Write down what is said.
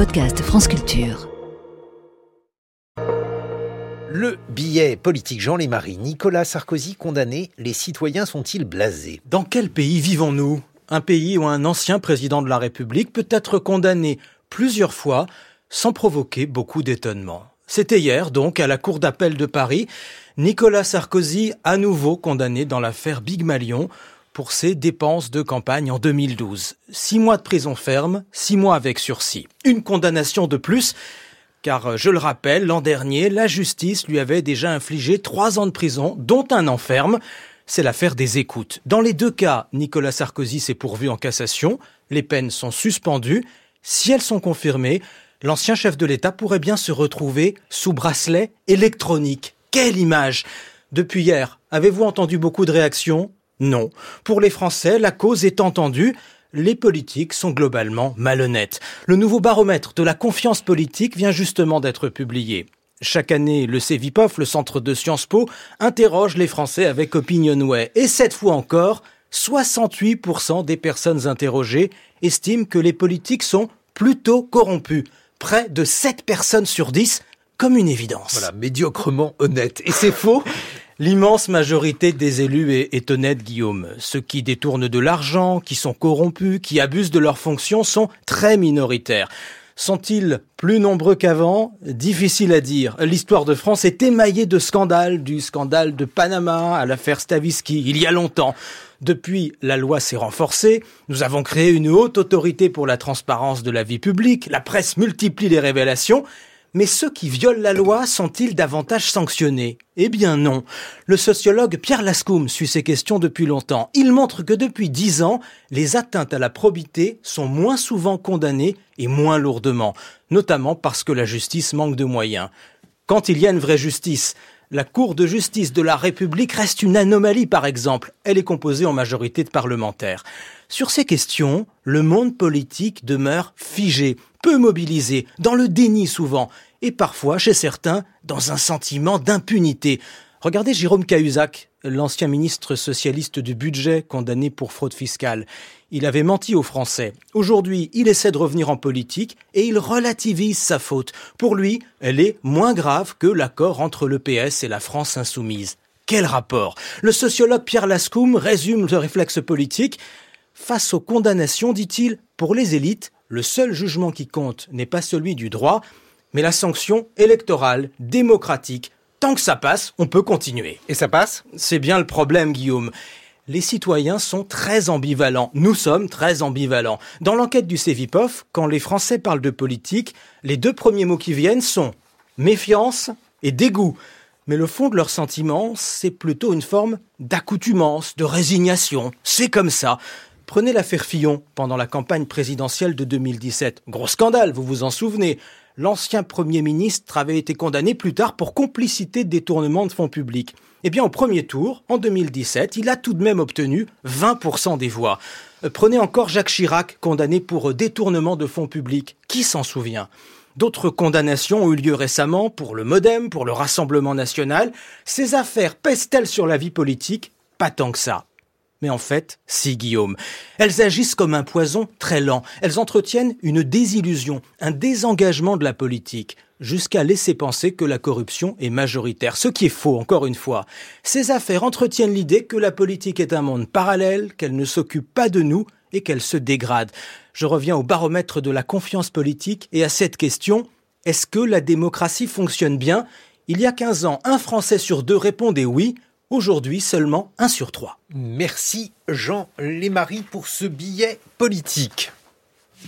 podcast France Culture. Le billet politique Jean Lémarie, Nicolas Sarkozy condamné, les citoyens sont-ils blasés? Dans quel pays vivons-nous? Un pays où un ancien président de la République peut être condamné plusieurs fois sans provoquer beaucoup d'étonnement. C'était hier donc à la Cour d'appel de Paris, Nicolas Sarkozy à nouveau condamné dans l'affaire Big Malion pour ses dépenses de campagne en 2012. Six mois de prison ferme, six mois avec sursis. Une condamnation de plus car, euh, je le rappelle, l'an dernier, la justice lui avait déjà infligé trois ans de prison, dont un enferme. C'est l'affaire des écoutes. Dans les deux cas, Nicolas Sarkozy s'est pourvu en cassation. Les peines sont suspendues. Si elles sont confirmées, l'ancien chef de l'État pourrait bien se retrouver sous bracelet électronique. Quelle image Depuis hier, avez-vous entendu beaucoup de réactions? Non. Pour les Français, la cause est entendue les politiques sont globalement malhonnêtes. Le nouveau baromètre de la confiance politique vient justement d'être publié. Chaque année, le CEVIPOF, le centre de Sciences Po, interroge les Français avec Opinionway. Et cette fois encore, 68% des personnes interrogées estiment que les politiques sont plutôt corrompus. Près de 7 personnes sur 10 comme une évidence. Voilà, médiocrement honnête. Et c'est faux L'immense majorité des élus est, honnête, Guillaume. Ceux qui détournent de l'argent, qui sont corrompus, qui abusent de leurs fonctions sont très minoritaires. Sont-ils plus nombreux qu'avant? Difficile à dire. L'histoire de France est émaillée de scandales, du scandale de Panama à l'affaire Stavisky, il y a longtemps. Depuis, la loi s'est renforcée, nous avons créé une haute autorité pour la transparence de la vie publique, la presse multiplie les révélations, mais ceux qui violent la loi sont-ils davantage sanctionnés? Eh bien non. Le sociologue Pierre Lascoum suit ces questions depuis longtemps. Il montre que depuis dix ans, les atteintes à la probité sont moins souvent condamnées et moins lourdement, notamment parce que la justice manque de moyens. Quand il y a une vraie justice, la Cour de justice de la République reste une anomalie, par exemple. Elle est composée en majorité de parlementaires. Sur ces questions, le monde politique demeure figé, peu mobilisé, dans le déni souvent, et parfois, chez certains, dans un sentiment d'impunité. Regardez Jérôme Cahuzac, l'ancien ministre socialiste du budget condamné pour fraude fiscale. Il avait menti aux Français. Aujourd'hui, il essaie de revenir en politique et il relativise sa faute. Pour lui, elle est moins grave que l'accord entre le PS et la France insoumise. Quel rapport Le sociologue Pierre Lascoum résume le réflexe politique. Face aux condamnations, dit-il, pour les élites, le seul jugement qui compte n'est pas celui du droit, mais la sanction électorale, démocratique. Tant que ça passe, on peut continuer. Et ça passe? C'est bien le problème, Guillaume. Les citoyens sont très ambivalents. Nous sommes très ambivalents. Dans l'enquête du CEVIPOF, quand les Français parlent de politique, les deux premiers mots qui viennent sont méfiance et dégoût. Mais le fond de leurs sentiments, c'est plutôt une forme d'accoutumance, de résignation. C'est comme ça. Prenez l'affaire Fillon pendant la campagne présidentielle de 2017. Gros scandale, vous vous en souvenez. L'ancien Premier ministre avait été condamné plus tard pour complicité de détournement de fonds publics. Eh bien, au premier tour, en 2017, il a tout de même obtenu 20% des voix. Euh, prenez encore Jacques Chirac, condamné pour détournement de fonds publics. Qui s'en souvient? D'autres condamnations ont eu lieu récemment pour le Modem, pour le Rassemblement national. Ces affaires pèsent-elles sur la vie politique? Pas tant que ça. Mais en fait, si Guillaume. Elles agissent comme un poison très lent. Elles entretiennent une désillusion, un désengagement de la politique, jusqu'à laisser penser que la corruption est majoritaire. Ce qui est faux, encore une fois. Ces affaires entretiennent l'idée que la politique est un monde parallèle, qu'elle ne s'occupe pas de nous et qu'elle se dégrade. Je reviens au baromètre de la confiance politique et à cette question, est-ce que la démocratie fonctionne bien? Il y a 15 ans, un Français sur deux répondait oui, Aujourd'hui, seulement un sur trois. Merci Jean Lémarie pour ce billet politique.